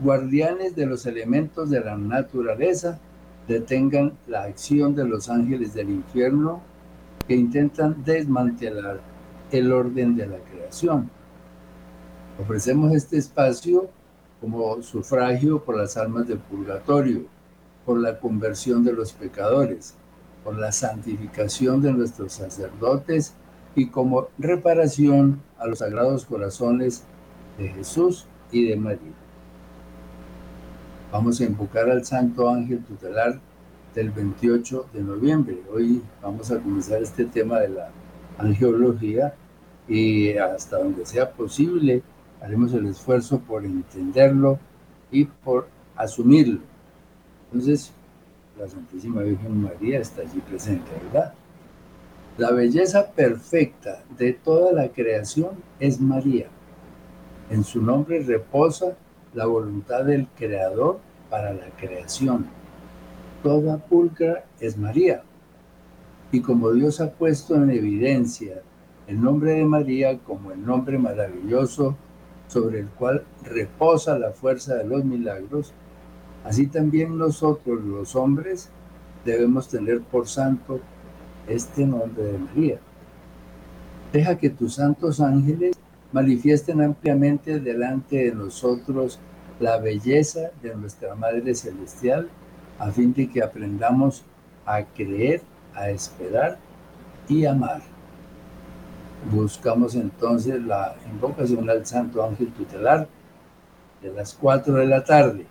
guardianes de los elementos de la naturaleza, detengan la acción de los ángeles del infierno que intentan desmantelar el orden de la creación. Ofrecemos este espacio como sufragio por las almas del purgatorio, por la conversión de los pecadores, por la santificación de nuestros sacerdotes y como reparación a los sagrados corazones de Jesús y de María. Vamos a invocar al Santo Ángel Tutelar del 28 de noviembre. Hoy vamos a comenzar este tema de la angiología y hasta donde sea posible haremos el esfuerzo por entenderlo y por asumirlo. Entonces, la Santísima Virgen María está allí presente, ¿verdad? La belleza perfecta de toda la creación es María. En su nombre reposa la voluntad del Creador para la creación. Toda pulcra es María. Y como Dios ha puesto en evidencia el nombre de María como el nombre maravilloso sobre el cual reposa la fuerza de los milagros, así también nosotros los hombres debemos tener por santo este nombre de María. Deja que tus santos ángeles manifiesten ampliamente delante de nosotros la belleza de nuestra Madre Celestial a fin de que aprendamos a creer, a esperar y amar. Buscamos entonces la invocación al Santo Ángel Tutelar de las 4 de la tarde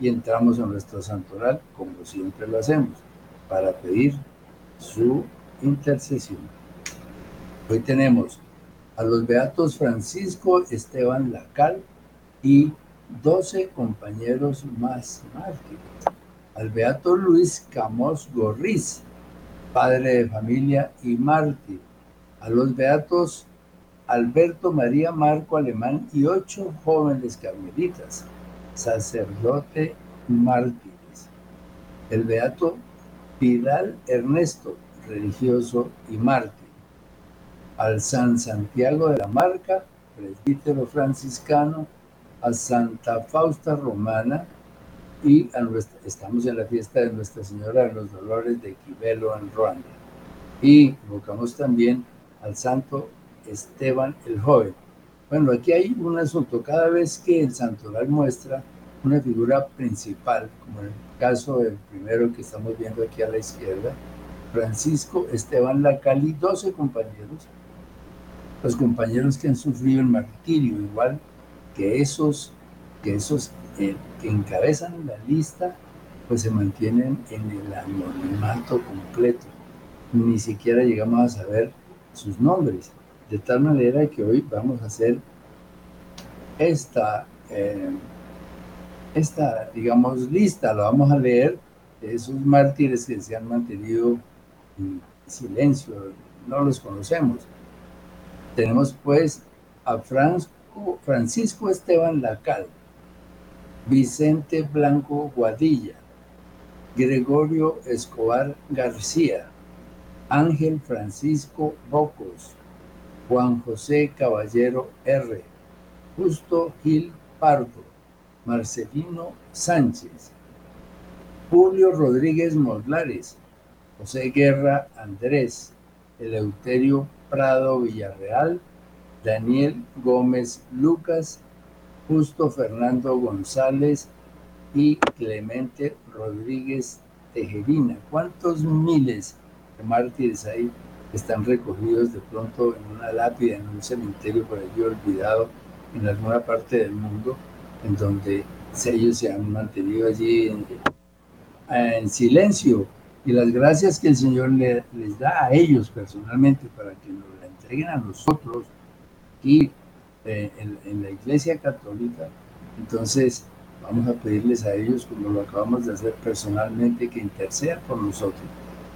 y entramos en nuestro santoral como siempre lo hacemos para pedir su intercesión. Hoy tenemos a los beatos Francisco Esteban Lacal y 12 compañeros más mártires. Al beato Luis Camos Gorriz, padre de familia y mártir. A los beatos Alberto María Marco Alemán y ocho jóvenes carmelitas, sacerdote mártires. El beato Vidal Ernesto, religioso y mártir. Al San Santiago de la Marca, presbítero franciscano, a Santa Fausta Romana y a nuestra, estamos en la fiesta de Nuestra Señora de los Dolores de Quibelo en Ruanda. Y invocamos también al Santo Esteban el Joven. Bueno, aquí hay un asunto. Cada vez que el santoral muestra una figura principal, como en el caso del primero que estamos viendo aquí a la izquierda, Francisco Esteban Lacali, 12 compañeros, los compañeros que han sufrido el martirio, igual que esos, que, esos eh, que encabezan la lista pues se mantienen en el anonimato completo. Ni siquiera llegamos a saber sus nombres. De tal manera que hoy vamos a hacer esta, eh, esta digamos, lista, lo vamos a leer de esos mártires que se han mantenido en silencio, no los conocemos. Tenemos pues a Francisco Esteban Lacal, Vicente Blanco Guadilla, Gregorio Escobar García, Ángel Francisco Bocos, Juan José Caballero R., Justo Gil Pardo, Marcelino Sánchez, Julio Rodríguez Molares, José Guerra Andrés, Eleuterio Prado Villarreal, Daniel Gómez Lucas, Justo Fernando González y Clemente Rodríguez Tejerina. ¿Cuántos miles de mártires hay están recogidos de pronto en una lápida, en un cementerio por allí olvidado en alguna parte del mundo, en donde ellos se han mantenido allí en, silencio? Y las gracias que el Señor les da a ellos personalmente para que nos la entreguen a nosotros y eh, en, la Iglesia Católica. Entonces, Vamos a pedirles a ellos, como lo acabamos de hacer personalmente, que intercedan por nosotros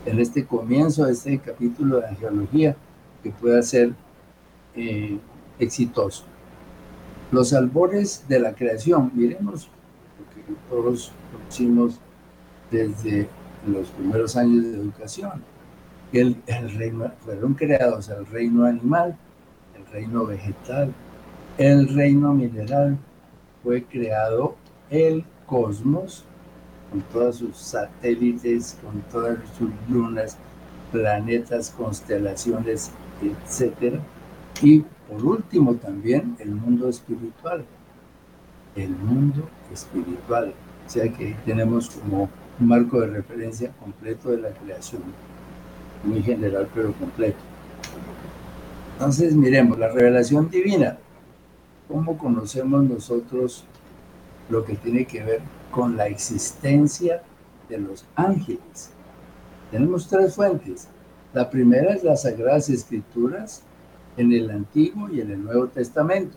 en este comienzo de este capítulo de angeología, que pueda ser eh, exitoso. Los albores de la creación, miremos, porque todos conocimos desde los primeros años de educación, el reino, fueron creados el reino animal, el reino vegetal, el reino mineral, fue creado el cosmos, con todos sus satélites, con todas sus lunas, planetas, constelaciones, etc. Y por último también el mundo espiritual. El mundo espiritual. O sea que tenemos como un marco de referencia completo de la creación. Muy general pero completo. Entonces miremos, la revelación divina. ¿Cómo conocemos nosotros lo que tiene que ver con la existencia de los ángeles. Tenemos tres fuentes. La primera es las Sagradas Escrituras en el Antiguo y en el Nuevo Testamento.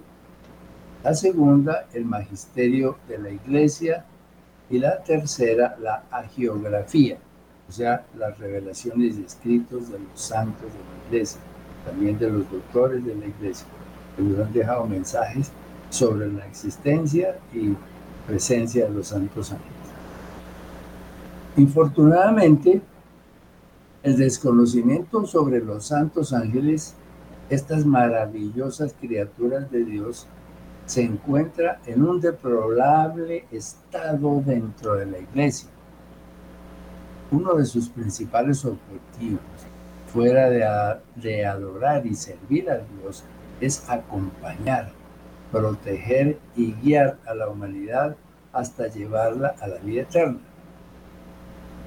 La segunda, el Magisterio de la Iglesia. Y la tercera, la agiografía, o sea, las revelaciones y escritos de los santos de la Iglesia, también de los doctores de la Iglesia, que nos han dejado mensajes sobre la existencia y presencia de los santos ángeles. Infortunadamente, el desconocimiento sobre los santos ángeles, estas maravillosas criaturas de Dios, se encuentra en un deplorable estado dentro de la iglesia. Uno de sus principales objetivos, fuera de, de adorar y servir a Dios, es acompañar proteger y guiar a la humanidad hasta llevarla a la vida eterna.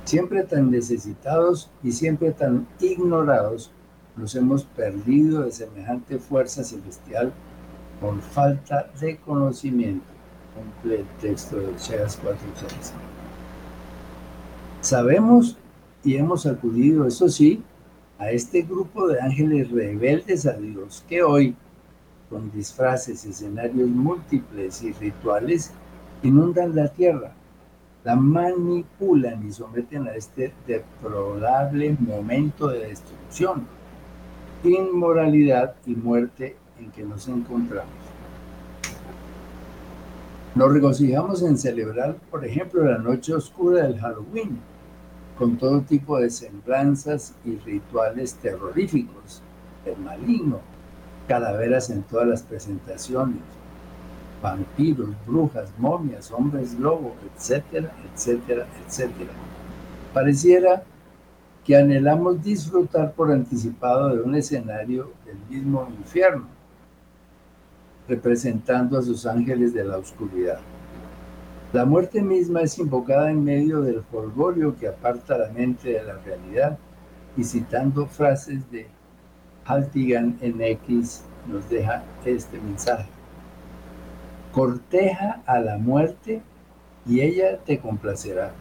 Siempre tan necesitados y siempre tan ignorados, nos hemos perdido de semejante fuerza celestial por falta de conocimiento. Cumple el texto de Oseas 4.6. Sabemos y hemos acudido, eso sí, a este grupo de ángeles rebeldes a Dios que hoy con disfraces, escenarios múltiples y rituales, inundan la tierra, la manipulan y someten a este deplorable momento de destrucción, inmoralidad y muerte en que nos encontramos. Nos regocijamos en celebrar, por ejemplo, la noche oscura del Halloween, con todo tipo de semblanzas y rituales terroríficos, el maligno, calaveras en todas las presentaciones, vampiros, brujas, momias, hombres lobo, etcétera, etcétera, etcétera. Pareciera que anhelamos disfrutar por anticipado de un escenario del mismo infierno, representando a sus ángeles de la oscuridad. La muerte misma es invocada en medio del folgorio que aparta la mente de la realidad y citando frases de Altigan en X nos deja este mensaje. Corteja a la muerte y ella te complacerá.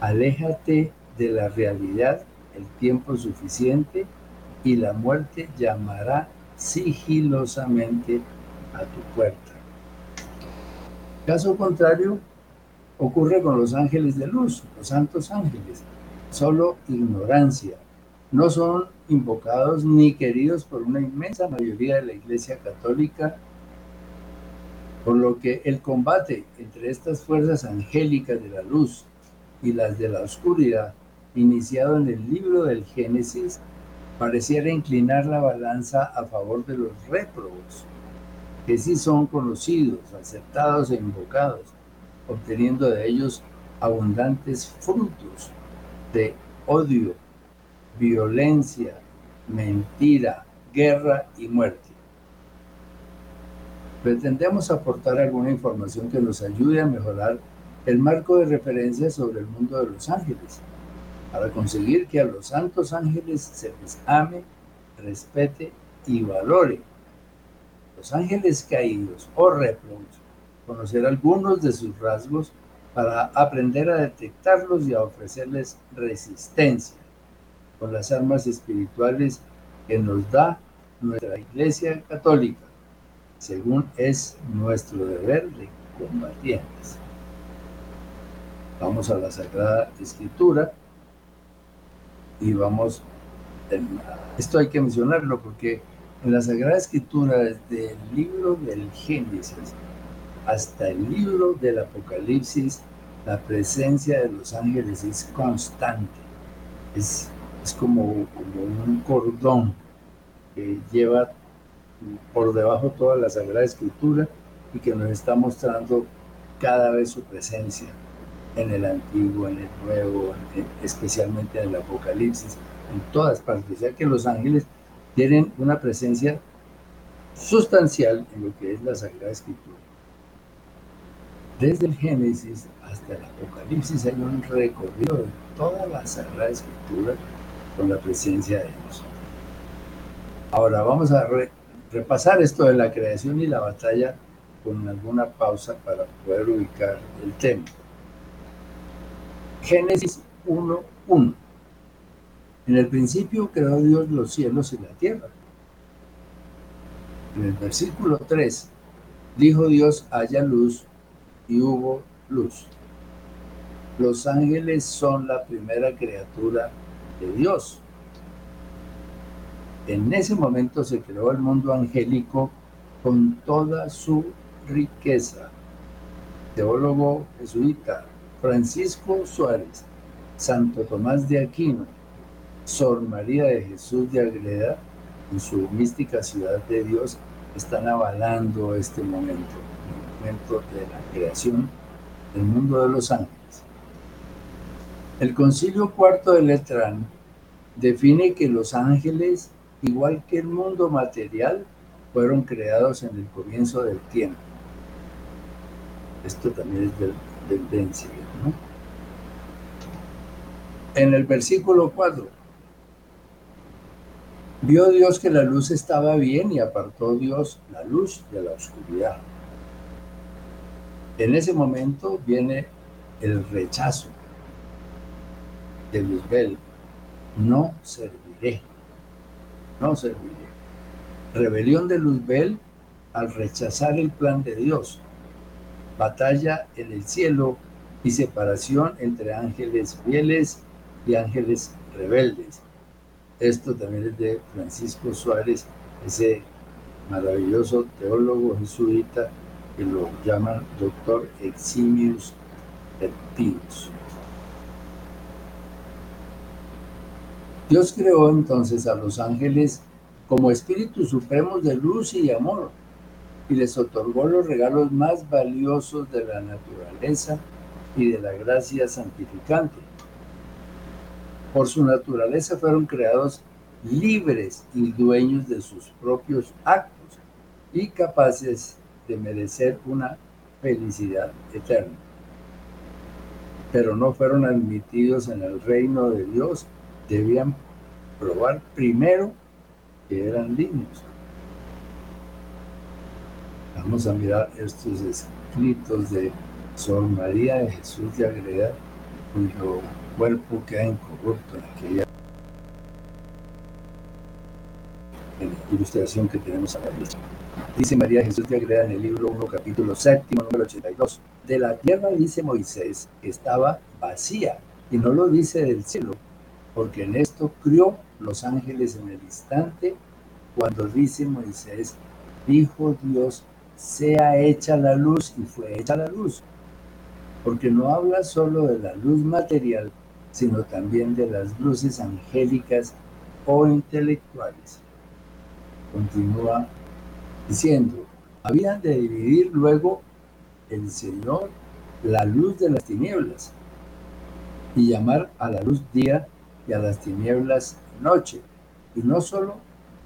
Aléjate de la realidad el tiempo suficiente y la muerte llamará sigilosamente a tu puerta. Caso contrario, ocurre con los ángeles de luz, los santos ángeles. Solo ignorancia, no son invocados ni queridos por una inmensa mayoría de la Iglesia Católica, por lo que el combate entre estas fuerzas angélicas de la luz y las de la oscuridad, iniciado en el libro del Génesis, pareciera inclinar la balanza a favor de los réprobos, que sí son conocidos, aceptados e invocados, obteniendo de ellos abundantes frutos de odio, violencia, mentira, guerra y muerte. Pretendemos aportar alguna información que nos ayude a mejorar el marco de referencia sobre el mundo de los ángeles, para conseguir que a los santos ángeles se les ame, respete y valore. Los ángeles caídos o réprobos, conocer algunos de sus rasgos para aprender a detectarlos y a ofrecerles resistencia con las armas espirituales que nos da nuestra Iglesia Católica, según es nuestro deber de combatientes. Vamos a la Sagrada Escritura y vamos, esto hay que mencionarlo porque en la Sagrada Escritura, desde el libro del Génesis hasta el libro del Apocalipsis, la presencia de los ángeles es constante, es, es como, como un cordón que lleva por debajo toda la Sagrada Escritura y que nos está mostrando cada vez su presencia en el Antiguo, en el Nuevo, especialmente en el Apocalipsis, en todas partes, ya que los ángeles tienen una presencia sustancial en lo que es la Sagrada Escritura. Desde el Génesis hasta el Apocalipsis hay un recorrido de toda la Sagrada Escritura con la presencia de Dios. Ahora vamos a repasar esto de la creación y la batalla con alguna pausa para poder ubicar el tema. Génesis 1.1. En el principio creó Dios los cielos y la tierra. En el versículo 3, dijo Dios, haya luz y hubo luz. Los ángeles son la primera criatura de Dios. En ese momento se creó el mundo angélico con toda su riqueza. Teólogo jesuita Francisco Suárez, Santo Tomás de Aquino, Sor María de Jesús de Agreda, en su mística ciudad de Dios, están avalando este momento, el momento de la creación del mundo de los ángeles. El concilio cuarto de Letrán define que los ángeles, igual que el mundo material, fueron creados en el comienzo del tiempo. Esto también es del, del En el versículo 4, vio Dios que la luz estaba bien y apartó Dios la luz de la oscuridad. En ese momento viene el rechazo de Luzbel. No serviré. No serviré. Rebelión de Luzbel al rechazar el plan de Dios. Batalla en el cielo y separación entre ángeles fieles y ángeles rebeldes. Esto también es de Francisco Suárez, ese maravilloso teólogo jesuita que lo llaman doctor Eximius Eptinus. Dios creó entonces a los ángeles como espíritus supremos de luz y amor y les otorgó los regalos más valiosos de la naturaleza y de la gracia santificante. Por su naturaleza fueron creados libres y dueños de sus propios actos y capaces de merecer una felicidad eterna. Pero no fueron admitidos en el reino de Dios, debían probar primero que eran dignos. Vamos a mirar estos escritos de Sor María de Jesús de Agreda, cuyo cuerpo queda incorrupto en aquella ilustración que tenemos a la derecha. Dice María Jesús de Agreda en el libro 1, capítulo séptimo, número 82. De la tierra dice Moisés estaba vacía, y no lo dice del cielo, porque en esto crió los ángeles en el instante cuando dice Moisés, dijo Dios, sea hecha la luz, y fue hecha la luz. Porque no habla solo de la luz material, sino también de las luces angélicas o intelectuales. Continúa diciendo, habían de dividir luego el Señor la luz de las tinieblas y llamar a la luz día y a las tinieblas noche. Y no solo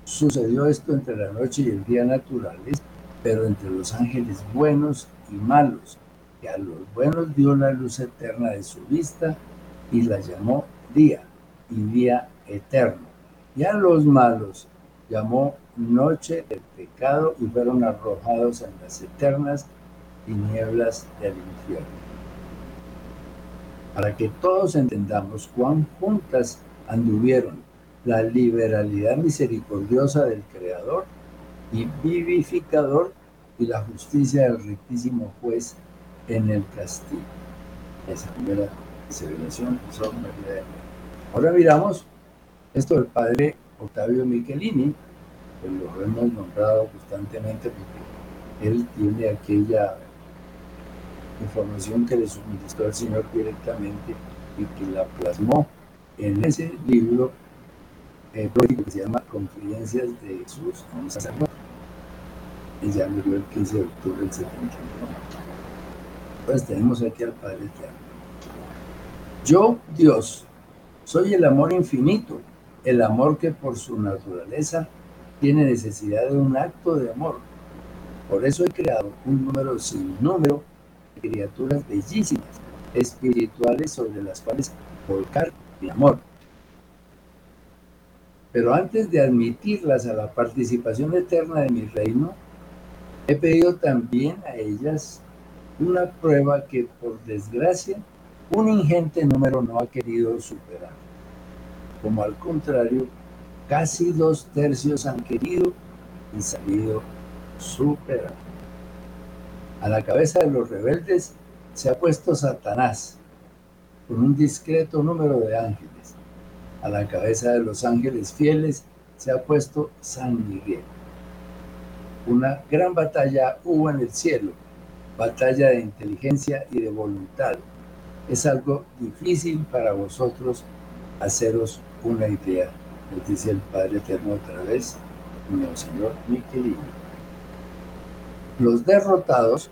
sucedió esto entre la noche y el día naturales, pero entre los ángeles buenos y malos, que a los buenos dio la luz eterna de su vista y la llamó día y día eterno. Y a los malos llamó noche del pecado y fueron arrojados en las eternas tinieblas del infierno. Para que todos entendamos cuán juntas anduvieron la liberalidad misericordiosa del Creador y vivificador y la justicia del rectísimo juez en el castillo. Esa primera celebración Ahora miramos esto del padre Octavio Michelini, que lo hemos nombrado constantemente porque él tiene aquella información que le suministró al Señor directamente y que la plasmó en ese libro eh, que se llama Confidencias de Jesús a un ya murió el 15 de octubre del 71. Pues tenemos aquí al Padre Eterno. Yo, Dios, soy el amor infinito, el amor que por su naturaleza tiene necesidad de un acto de amor. Por eso he creado un número sin número de criaturas bellísimas, espirituales sobre las cuales volcar mi amor. Pero antes de admitirlas a la participación eterna de mi reino, he pedido también a ellas una prueba que por desgracia un ingente número no ha querido superar. Como al contrario, casi dos tercios han querido y sabido superar. A la cabeza de los rebeldes se ha puesto Satanás con un discreto número de ángeles. A la cabeza de los ángeles fieles se ha puesto San Miguel. Una gran batalla hubo en el cielo, batalla de inteligencia y de voluntad. Es algo difícil para vosotros haceros una idea, nos dice el Padre Eterno otra vez, el Señor Michelini. Los derrotados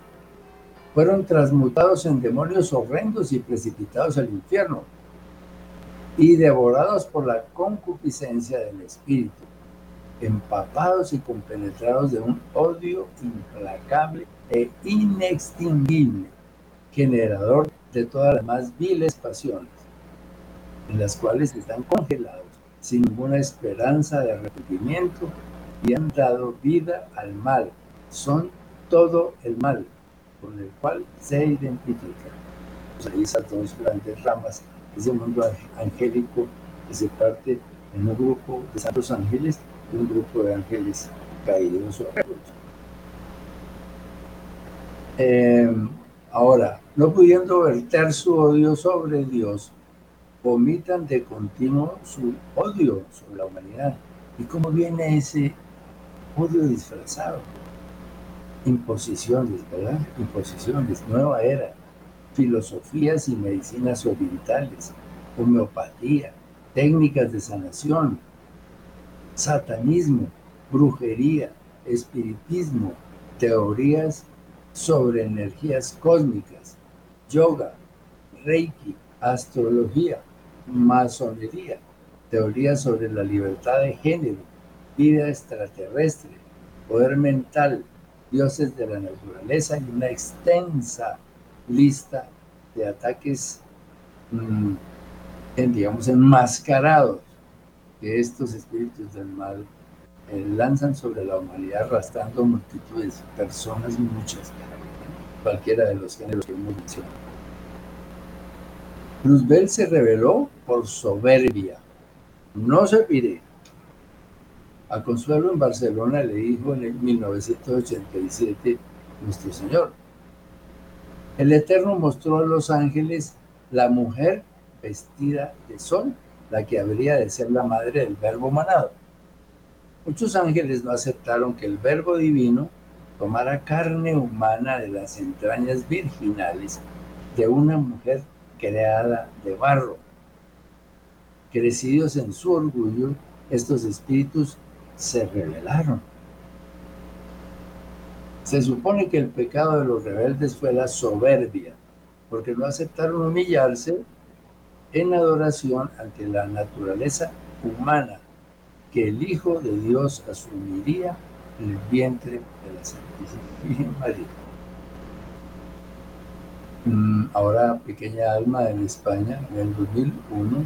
fueron transmutados en demonios horrendos y precipitados al infierno y devorados por la concupiscencia del espíritu, empapados y compenetrados de un odio implacable e inextinguible, generador de todas las más viles pasiones, en las cuales están congelados sin ninguna esperanza de arrepentimiento y han dado vida al mal. Son todo el mal con el cual se identifica. Pues ahí esas dos grandes ramas, ese mundo angélico que se parte en un grupo de santos ángeles un grupo de ángeles caídos eh, ahora, no pudiendo verter su odio sobre Dios, vomitan de continuo su odio sobre la humanidad. ¿Y cómo viene ese odio disfrazado? imposiciones, ¿verdad? Imposiciones, nueva era, filosofías y medicinas orientales, homeopatía, técnicas de sanación, satanismo, brujería, espiritismo, teorías sobre energías cósmicas, yoga, reiki, astrología, masonería, teorías sobre la libertad de género, vida extraterrestre, poder mental, dioses de la naturaleza y una extensa lista de ataques, mm, digamos, enmascarados que estos espíritus del mal eh, lanzan sobre la humanidad, arrastrando multitudes, de personas, muchas, cualquiera de los géneros que hemos mencionado. Luzbel se reveló por soberbia. No se pide a Consuelo en Barcelona le dijo en el 1987 nuestro Señor. El Eterno mostró a los ángeles la mujer vestida de sol, la que habría de ser la madre del verbo manado. Muchos ángeles no aceptaron que el verbo divino tomara carne humana de las entrañas virginales de una mujer creada de barro. Crecidos en su orgullo, estos espíritus se rebelaron. Se supone que el pecado de los rebeldes fue la soberbia, porque no aceptaron humillarse en adoración ante la naturaleza humana que el Hijo de Dios asumiría en el vientre de la Santísima Virgen María. Mm, ahora, pequeña alma en España, en el 2001,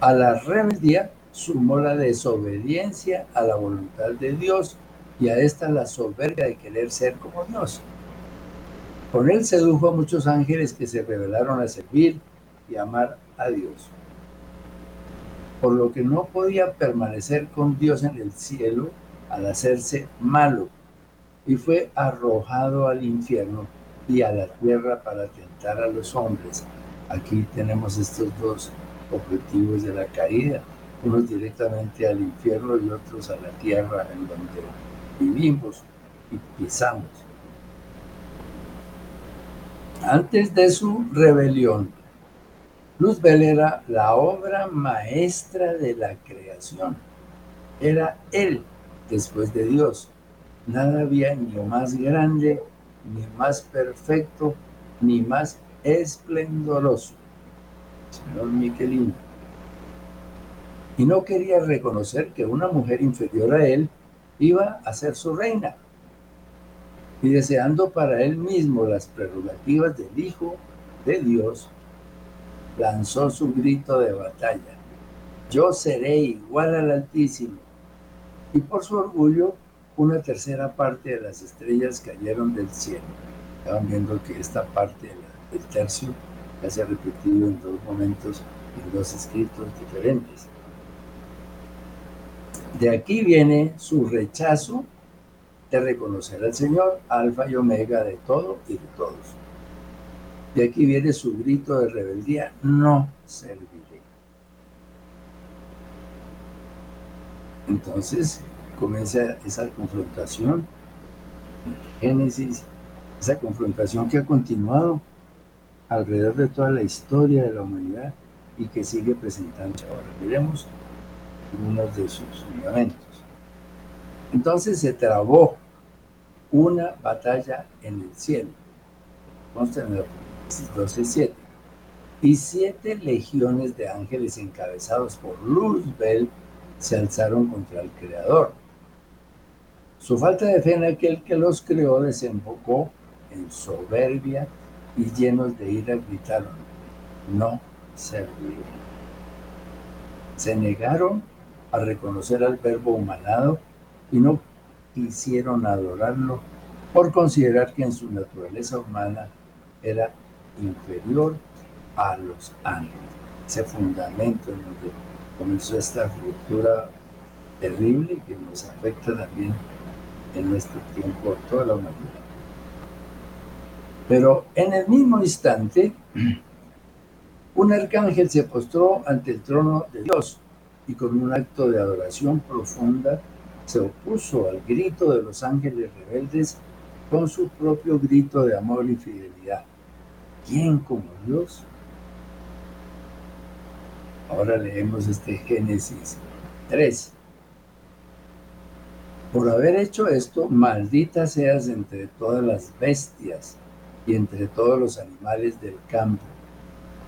a la rebeldía sumó la desobediencia a la voluntad de Dios y a esta la soberbia de querer ser como Dios. Con él sedujo a muchos ángeles que se rebelaron a servir y amar a Dios. Por lo que no podía permanecer con Dios en el cielo al hacerse malo, y fue arrojado al infierno y a la tierra para tentar a los hombres. Aquí tenemos estos dos objetivos de la caída, unos directamente al infierno y otros a la tierra en donde vivimos y pisamos. Antes de su rebelión, Luzbel era la obra maestra de la creación. Era Él después de Dios. Nada había ni más grande, ni más perfecto, ni más esplendoroso. Señor Miquelino. Y no quería reconocer que una mujer inferior a él iba a ser su reina. Y deseando para él mismo las prerrogativas del Hijo de Dios, lanzó su grito de batalla. Yo seré igual al Altísimo. Y por su orgullo, una tercera parte de las estrellas cayeron del cielo. Estaban viendo que esta parte del tercio ya se ha repetido en dos momentos, en dos escritos diferentes. De aquí viene su rechazo de reconocer al Señor, alfa y omega de todo y de todos. De aquí viene su grito de rebeldía, no serviré. Entonces comienza esa confrontación, Génesis, esa confrontación que ha continuado alrededor de toda la historia de la humanidad y que sigue presentándose ahora. Miremos algunos de sus fundamentos. Entonces se trabó una batalla en el cielo. Consta en el 12.7. Y siete legiones de ángeles encabezados por Luzbel se alzaron contra el Creador. Su falta de fe en aquel que los creó desembocó en soberbia y llenos de ira gritaron, no serviré. Se negaron a reconocer al verbo humanado y no quisieron adorarlo por considerar que en su naturaleza humana era inferior a los ángeles. Ese fundamento en donde comenzó esta ruptura terrible que nos afecta también en nuestro tiempo a toda la humanidad. Pero en el mismo instante, un arcángel se postró ante el trono de Dios y con un acto de adoración profunda se opuso al grito de los ángeles rebeldes con su propio grito de amor y fidelidad. ¿Quién como Dios? Ahora leemos este Génesis 3. Por haber hecho esto, maldita seas entre todas las bestias y entre todos los animales del campo.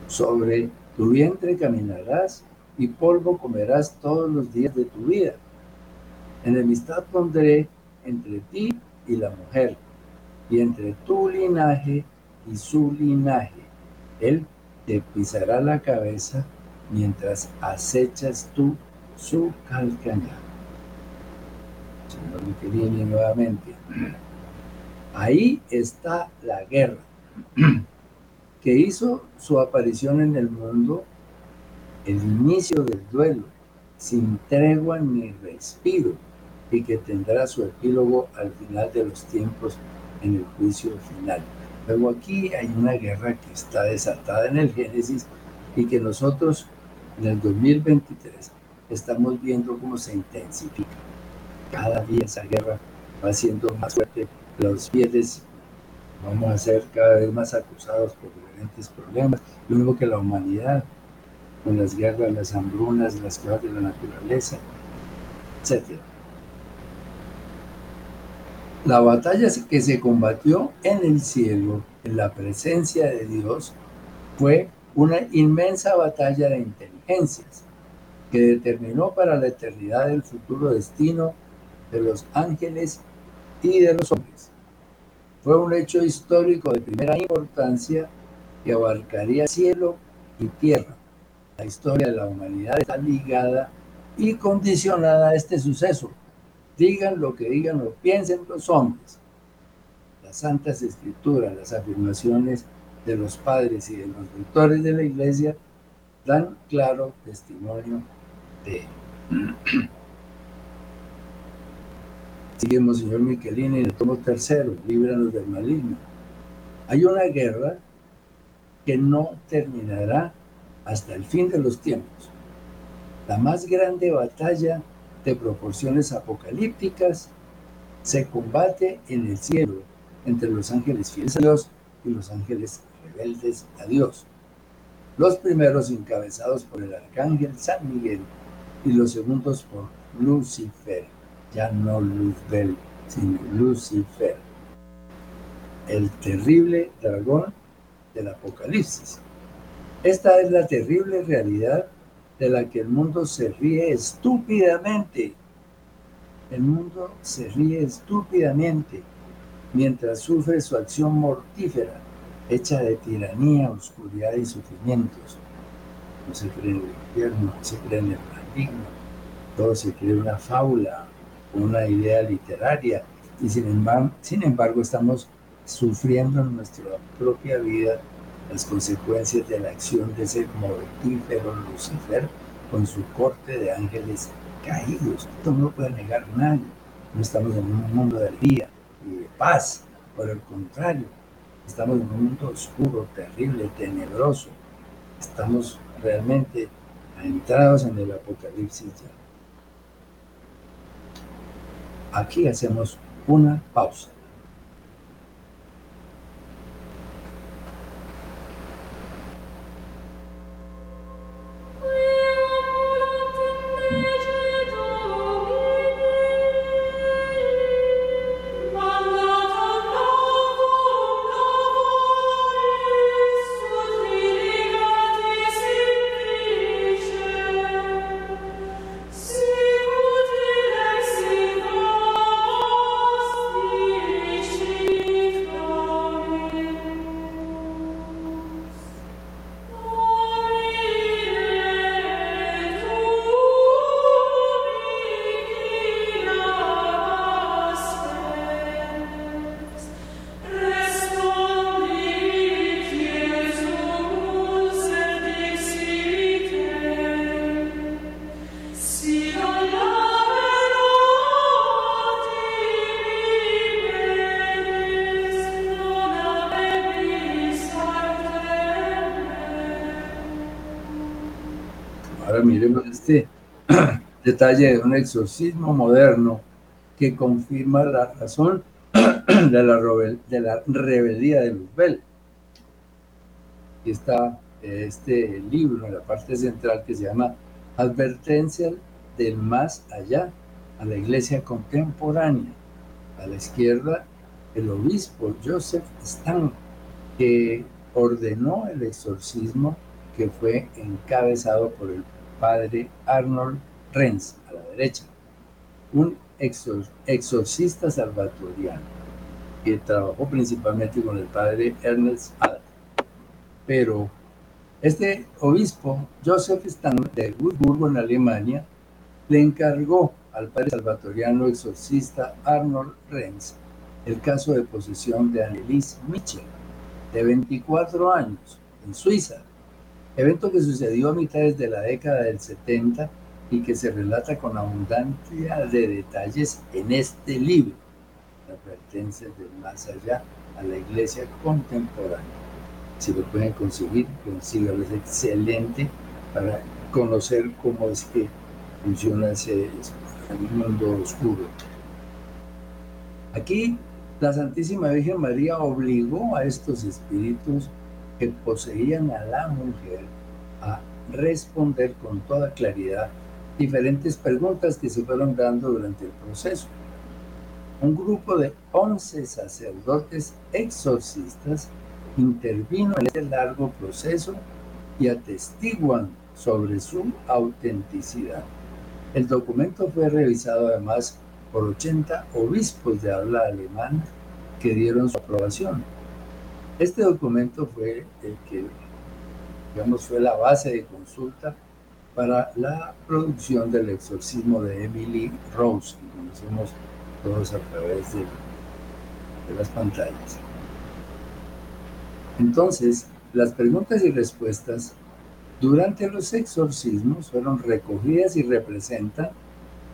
Sobre tu vientre caminarás y polvo comerás todos los días de tu vida. Enemistad pondré entre ti y la mujer, y entre tu linaje y su linaje. Él te pisará la cabeza mientras acechas tú su calcañar. Señor nuevamente. Ahí está la guerra, que hizo su aparición en el mundo, el inicio del duelo, sin tregua ni respiro, y que tendrá su epílogo al final de los tiempos en el juicio final. Luego aquí hay una guerra que está desatada en el Génesis y que nosotros en el 2023 estamos viendo cómo se intensifica. Cada día esa guerra va siendo más fuerte. Los fieles vamos a ser cada vez más acusados por diferentes problemas. Lo mismo que la humanidad, con las guerras, las hambrunas, las cosas de la naturaleza, etc. La batalla que se combatió en el cielo, en la presencia de Dios, fue una inmensa batalla de inteligencias que determinó para la eternidad el futuro destino de los ángeles y de los hombres. Fue un hecho histórico de primera importancia que abarcaría cielo y tierra. La historia de la humanidad está ligada y condicionada a este suceso digan lo que digan o piensen los hombres. Las santas escrituras, las afirmaciones de los padres y de los doctores de la iglesia dan claro testimonio de Seguimos, señor Michelini, en el tomo tercero, líbranos del maligno. Hay una guerra que no terminará hasta el fin de los tiempos. La más grande batalla de proporciones apocalípticas se combate en el cielo entre los ángeles fieles a Dios y los ángeles rebeldes a Dios. Los primeros encabezados por el arcángel San Miguel y los segundos por Lucifer, ya no Luzbel, sino Lucifer, el terrible dragón del Apocalipsis. Esta es la terrible realidad de la que el mundo se ríe estúpidamente. El mundo se ríe estúpidamente mientras sufre su acción mortífera, hecha de tiranía, oscuridad y sufrimientos. No se cree en el infierno, no se cree en el maligno, todo se cree una fábula, una idea literaria, y sin embargo, sin embargo estamos sufriendo en nuestra propia vida las consecuencias de la acción de ese mortífero Lucifer con su corte de ángeles caídos. Esto no lo puede negar nadie. No estamos en un mundo de día y de paz. Por el contrario, estamos en un mundo oscuro, terrible, tenebroso. Estamos realmente entrados en el apocalipsis Aquí hacemos una pausa. Este detalle de un exorcismo moderno que confirma la razón de la, de la rebeldía de Luzbel. Y está este libro en la parte central que se llama Advertencia del más allá a la iglesia contemporánea. A la izquierda, el obispo Joseph Stan, que ordenó el exorcismo que fue encabezado por el padre Arnold Renz, a la derecha, un exorcista salvatoriano que trabajó principalmente con el padre Ernest Alt. Pero este obispo, Joseph Stan de Würzburgo, en Alemania, le encargó al padre salvatoriano exorcista Arnold Renz el caso de posesión de Annelies Mitchell, de 24 años, en Suiza, evento que sucedió a mitades de la década del 70 y que se relata con abundancia de detalles en este libro, La pertenencia del más allá a la iglesia contemporánea. Si lo pueden conseguir, consíganlo, es excelente para conocer cómo es que funciona ese mundo oscuro. Aquí la Santísima Virgen María obligó a estos espíritus poseían a la mujer a responder con toda claridad diferentes preguntas que se fueron dando durante el proceso. Un grupo de 11 sacerdotes exorcistas intervino en este largo proceso y atestiguan sobre su autenticidad. El documento fue revisado además por 80 obispos de habla alemana que dieron su aprobación. Este documento fue el que, digamos, fue la base de consulta para la producción del exorcismo de Emily Rose, que conocemos todos a través de, las pantallas. Entonces, las preguntas y respuestas durante los exorcismos fueron recogidas y representan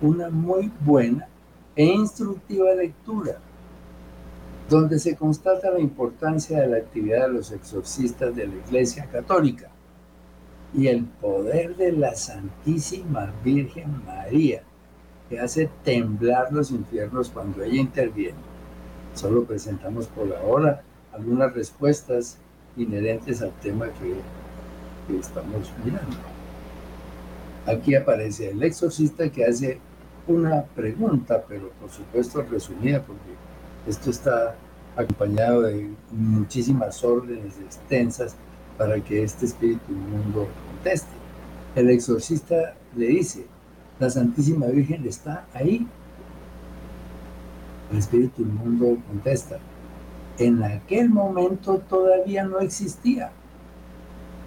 una muy buena e instructiva lectura, donde se constata la importancia de la actividad de los exorcistas de la Iglesia Católica y el poder de la Santísima Virgen María, que hace temblar los infiernos cuando ella interviene. Solo presentamos por ahora algunas respuestas inherentes al tema que, estamos mirando. Aquí aparece el exorcista que hace una pregunta, pero por supuesto resumida, porque esto está acompañado de muchísimas órdenes extensas para que este espíritu inmundo conteste. El exorcista le dice, la Santísima Virgen está ahí. El espíritu inmundo contesta, en aquel momento todavía no existía,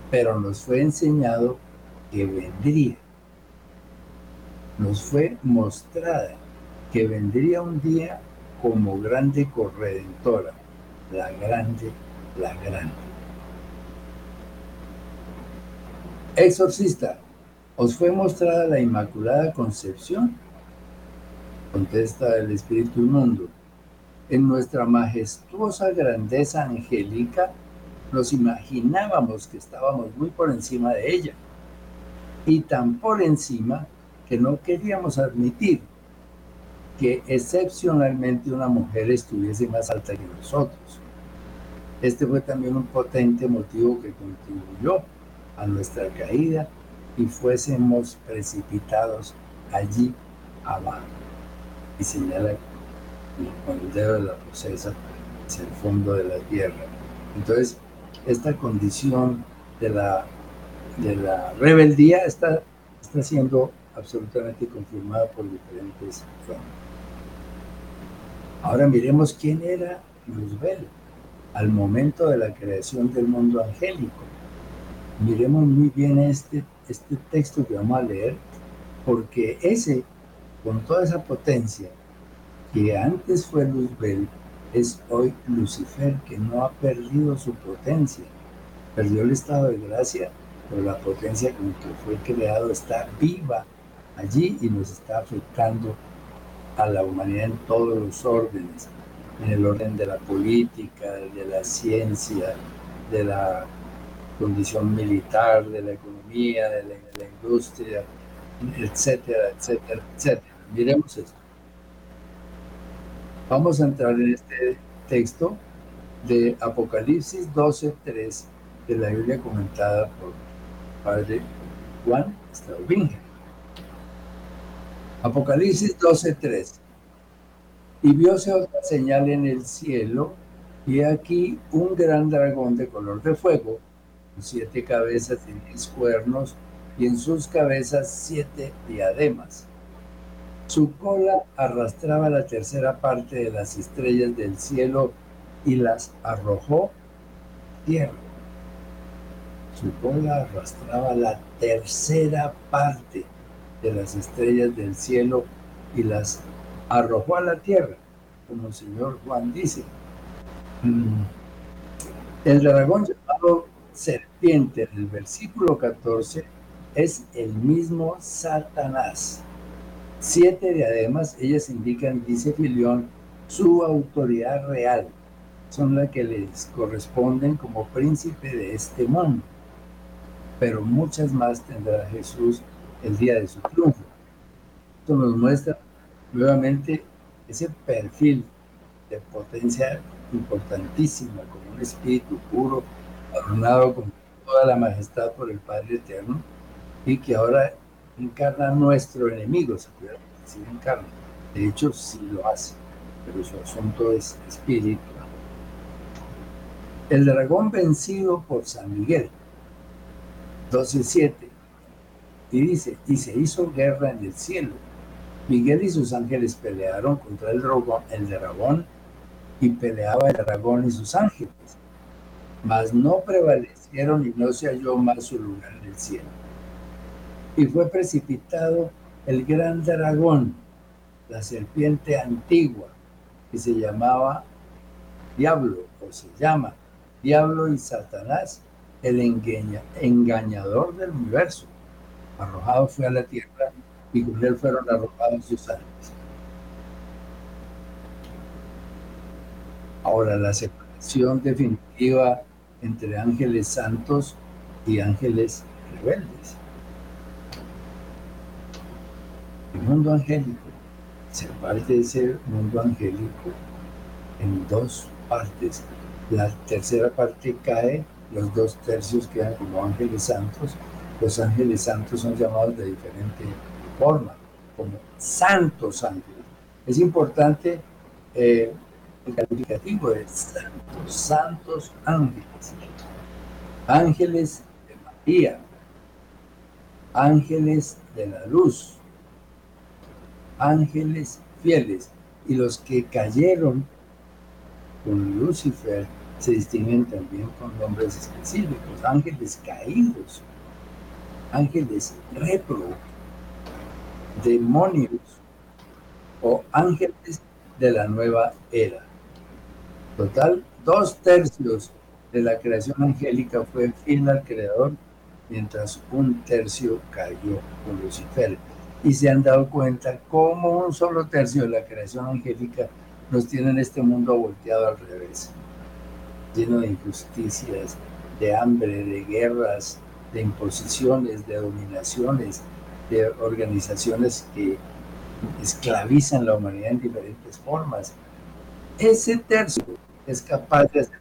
pero nos fue enseñado que vendría. Nos fue mostrada que vendría un día como grande corredentora, la grande, la grande. Exorcista, ¿os fue mostrada la Inmaculada Concepción? Contesta el Espíritu Inmundo. En nuestra majestuosa grandeza angélica nos imaginábamos que estábamos muy por encima de ella y tan por encima que no queríamos admitir que excepcionalmente una mujer estuviese más alta que nosotros. Este fue también un potente motivo que contribuyó a nuestra caída y fuésemos precipitados allí abajo. Y señala con el dedo de la procesa hacia el fondo de la tierra. Entonces, esta condición de la, de la rebeldía está, está siendo absolutamente confirmada por diferentes fuentes. Ahora miremos quién era Luzbel al momento de la creación del mundo angélico miremos muy bien este, este texto que vamos a leer, porque ese, con toda esa potencia que antes fue Luzbel, es hoy Lucifer, que no ha perdido su potencia. Perdió el estado de gracia, pero la potencia con que fue creado está viva allí y nos está afectando a la humanidad en todos los órdenes, en el orden de la política, de la ciencia, de la condición militar, de la economía, de la, industria, etcétera, etcétera, etcétera. Miremos esto. Vamos a entrar en este texto de Apocalipsis 12.3 de la Biblia comentada por Padre Juan Straubingen. Apocalipsis 12.3. Y vióse otra señal en el cielo, y aquí un gran dragón de color de fuego, siete cabezas y diez cuernos, y en sus cabezas siete diademas. Su cola arrastraba la tercera parte de las estrellas del cielo y las arrojó tierra. Su cola arrastraba la tercera parte de las estrellas del cielo y las arrojó a la tierra, como el señor Juan dice. Mm. El dragón llamado serpiente del versículo 14 es el mismo Satanás. Siete diademas, ellas indican, dice Filión, su autoridad real. Son las que les corresponden como príncipe de este mundo. Pero muchas más tendrá Jesús el día de su triunfo. Esto nos muestra nuevamente ese perfil de potencia importantísima, como un espíritu puro, adornado con toda la majestad por el Padre Eterno, y que ahora encarna a nuestro enemigo, ¿se acuerdan? Sí, encarna. De hecho, sí lo hace, pero su asunto es espiritual. El dragón vencido por San Miguel, 12.7, y dice, y se hizo guerra en el cielo. Miguel y sus ángeles pelearon contra el dragón, el dragón y peleaba el dragón y sus ángeles mas no prevalecieron y no se halló más su lugar en el cielo. Y fue precipitado el gran dragón, la serpiente antigua, que se llamaba Diablo, o se llama Diablo y Satanás, el engañador del universo. Arrojado fue a la tierra y con él fueron arrojados sus ángeles. Ahora, la separación definitiva entre ángeles santos y ángeles rebeldes. El mundo angélico se parte de ese mundo angélico en dos partes. La tercera parte cae, los dos tercios quedan como ángeles santos. Los ángeles santos son llamados de diferente forma, como santos ángeles. Es importante eh, el calificativo de santos, santos ángeles. Ángeles de María, ángeles de la luz, ángeles fieles. Y los que cayeron con Lucifer se distinguen también con nombres específicos, ángeles caídos, ángeles repro, demonios o ángeles de la nueva era. Total, dos tercios de la creación angélica fue fiel al Creador, mientras un tercio cayó con Lucifer. Y se han dado cuenta cómo un solo tercio de la creación angélica nos tiene en este mundo volteado al revés, lleno de injusticias, de hambre, de guerras, de imposiciones, de dominaciones, de organizaciones que esclavizan la humanidad en diferentes formas. Ese tercio es capaz de hacer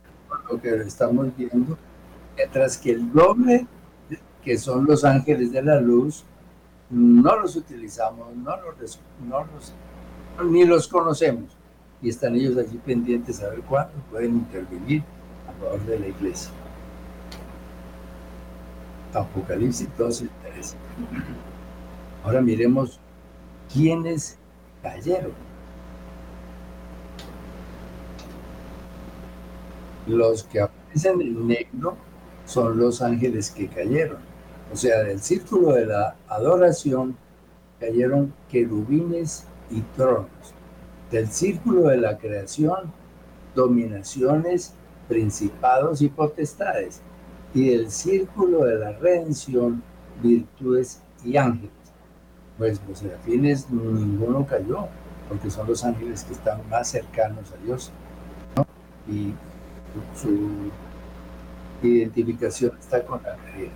lo que estamos viendo, mientras que el doble, que son los ángeles de la luz, no los utilizamos, no los, no los ni los conocemos y están ellos allí pendientes a ver cuándo pueden intervenir a favor de la iglesia. Apocalipsis 12, 13. Ahora miremos quiénes cayeron. Los que aparecen en negro son los ángeles que cayeron. O sea, del círculo de la adoración cayeron querubines y tronos del círculo de la creación, dominaciones, principados y potestades, y del círculo de la redención, virtudes y ángeles. Pues los serafines ninguno cayó, porque son los ángeles que están más cercanos a Dios, y su identificación está con la María.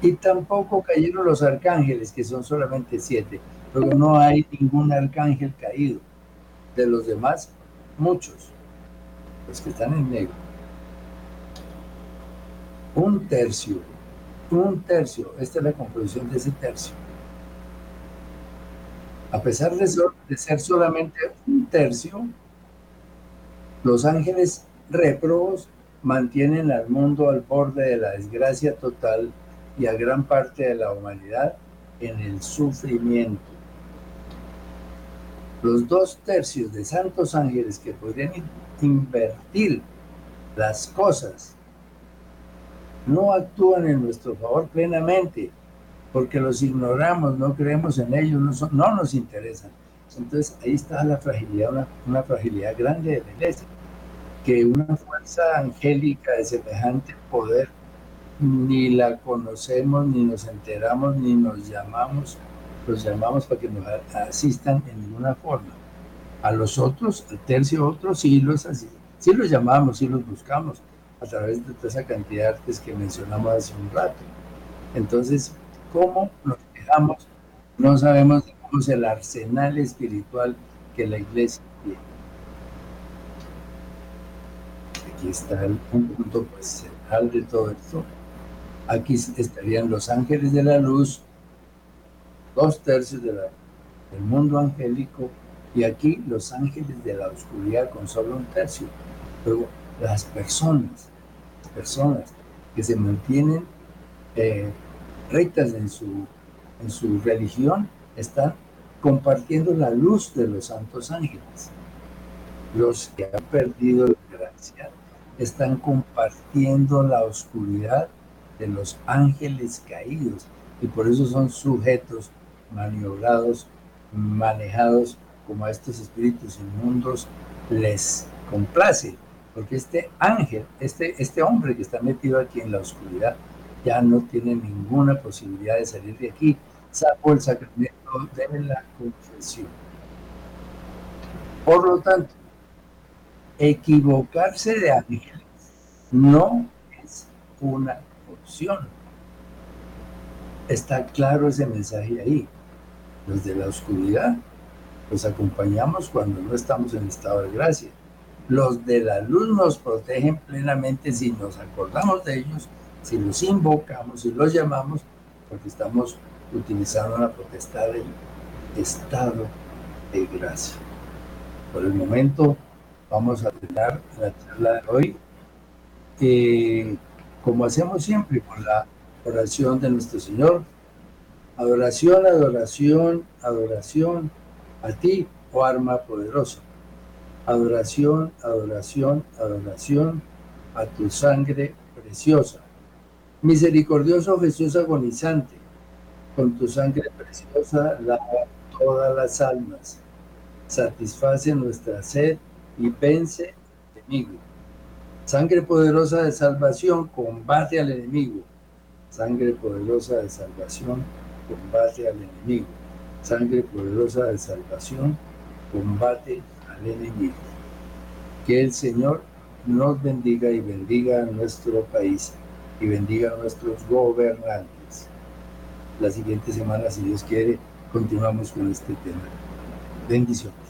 Y tampoco cayeron los arcángeles, que son solamente siete, pero no hay ningún arcángel caído de los demás, muchos, los que están en negro. Un tercio, un tercio, esta es la composición de ese tercio. A pesar de, de ser solamente un tercio, los ángeles réprobos mantienen al mundo al borde de la desgracia total y a gran parte de la humanidad en el sufrimiento los dos tercios de santos ángeles que podrían invertir las cosas no actúan en nuestro favor plenamente porque los ignoramos, no creemos en ellos, no, nos interesan. Entonces ahí está la fragilidad, una, fragilidad grande de la iglesia, que una fuerza angélica de semejante poder ni la conocemos, ni nos enteramos, ni nos llamamos los llamamos para que nos asistan en ninguna forma. A los otros, al tercio otros, sí los, sí los llamamos, sí los buscamos a través de toda esa cantidad de artes que mencionamos hace un rato. Entonces, ¿cómo nos quedamos? No sabemos cómo es el arsenal espiritual que la iglesia tiene. Aquí está el, un punto pues, central de todo esto. Aquí estarían los ángeles de la luz, dos tercios del mundo angélico y aquí los ángeles de la oscuridad con solo un tercio. Pero las personas, personas que se mantienen eh, rectas en su, en su religión están compartiendo la luz de los santos ángeles. Los que han perdido la gracia están compartiendo la oscuridad de los ángeles caídos y por eso son sujetos maniobrados, manejados como a estos espíritus inmundos les complace, porque este ángel, este, este hombre que está metido aquí en la oscuridad, ya no tiene ninguna posibilidad de salir de aquí, salvo el sacramento de la confesión. Por lo tanto, Equivocarse de ángeles no es una opción. Está claro ese mensaje ahí. Los de la oscuridad los acompañamos cuando no estamos en estado de gracia. Los de la luz nos protegen plenamente si nos acordamos de ellos, si los invocamos, si los llamamos, porque estamos utilizando la potestad del estado de gracia. Por el momento vamos a terminar la charla de hoy, eh, como hacemos siempre, con la oración de nuestro Señor. Adoración, adoración, adoración a ti, oh arma poderosa. Adoración, adoración, adoración a tu sangre preciosa. Misericordioso Jesús agonizante, con tu sangre preciosa lava todas las almas, satisface nuestra sed y vence al enemigo. Sangre poderosa de salvación, combate al enemigo. Sangre poderosa de salvación, combate al enemigo. Sangre poderosa de salvación, combate al enemigo. Que el Señor nos bendiga y bendiga a nuestro país y bendiga a nuestros gobernantes la siguiente semana, si Dios quiere, continuamos con este tema. Bendiciones.